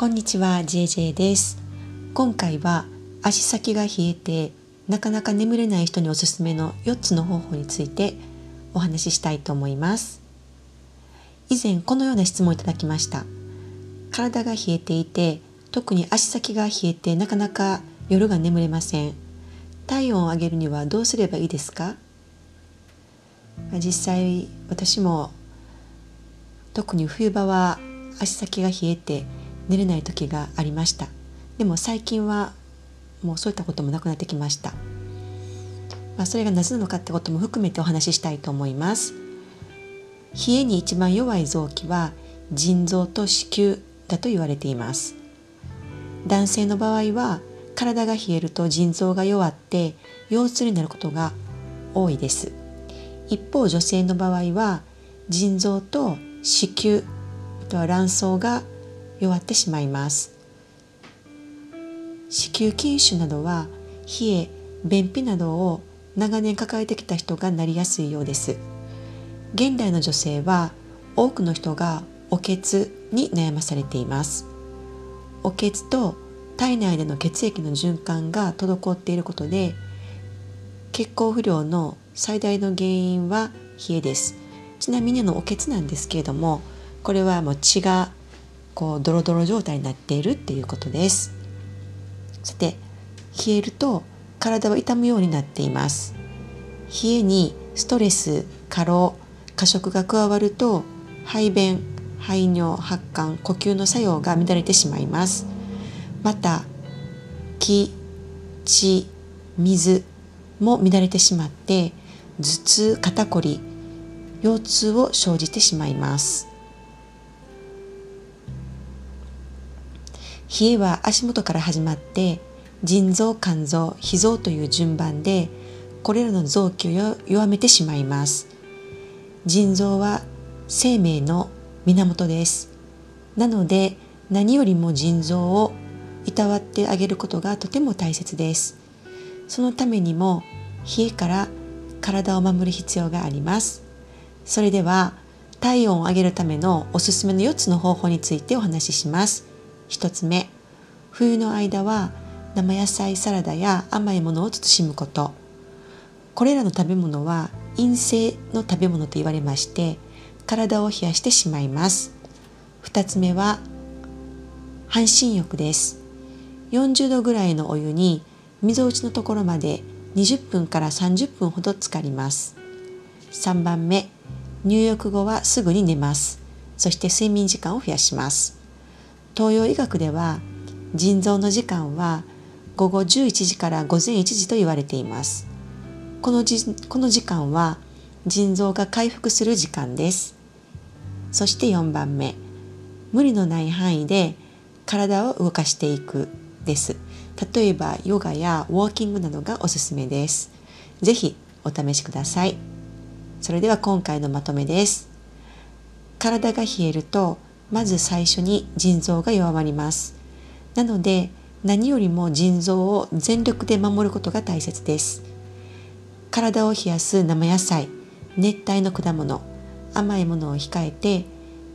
こんにちは JJ です。今回は足先が冷えてなかなか眠れない人におすすめの4つの方法についてお話ししたいと思います。以前このような質問をいただきました。体が冷えていて特に足先が冷えてなかなか夜が眠れません。体温を上げるにはどうすればいいですか？実際私も特に冬場は足先が冷えて寝れない時がありました。でも最近はもうそういったこともなくなってきました、まあ、それがなぜなのかってことも含めてお話ししたいと思います。冷えに一番弱い臓器は腎臓と子宮だと言われています。男性の場合は体が冷えると腎臓が弱って腰痛になることが多いです。一方女性の場合は腎臓と子宮あとは卵巣が弱ってしまいます。子宮筋腫などは冷え便秘などを長年抱えてきた人がなりやすいようです。現代の女性は多くの人がおけつに悩まされています。おけつと体内での血液の循環が滞っていることで血行不良の最大の原因は冷えです。ちなみにのおけつなんですけれどもこれはもう血がこうドロドロ状態になっているっていうことです。さて冷えると体は痛むようになっています。冷えにストレス過労過食が加わると排便排尿発汗呼吸の作用が乱れてしまいます。また気血水も乱れてしまって頭痛肩こり腰痛を生じてしまいます。冷えは足元から始まって腎臓肝臓脾臓という順番でこれらの臓器を弱めてしまいます。腎臓は生命の源です。なので何よりも腎臓をいたわってあげることがとても大切です。そのためにも冷えから体を守る必要があります。それでは体温を上げるためのおすすめの4つの方法についてお話しします。1つ目。冬の間は生野菜サラダや甘いものを慎むこと。これらの食べ物は陰性の食べ物と言われまして体を冷やしてしまいます。2つ目は半身浴です。40度ぐらいのお湯にみぞおちのところまで20分から30分ほど浸かります。3番目入浴後はすぐに寝ます。そして睡眠時間を増やします。東洋医学では腎臓の時間は午後11時から午前1時と言われています。このじこの時間は腎臓が回復する時間です。そして4番目。無理のない範囲で体を動かしていくです。例えばヨガやウォーキングなどがおすすめです。是非お試しください。それでは今回のまとめです。体が冷えるとまず最初に腎臓が弱まります。なので何よりも腎臓を全力で守ることが大切です。体を冷やす生野菜熱帯の果物甘いものを控えて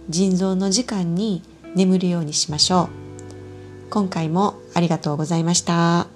腎臓の時間に眠るようにしましょう。今回もありがとうございました。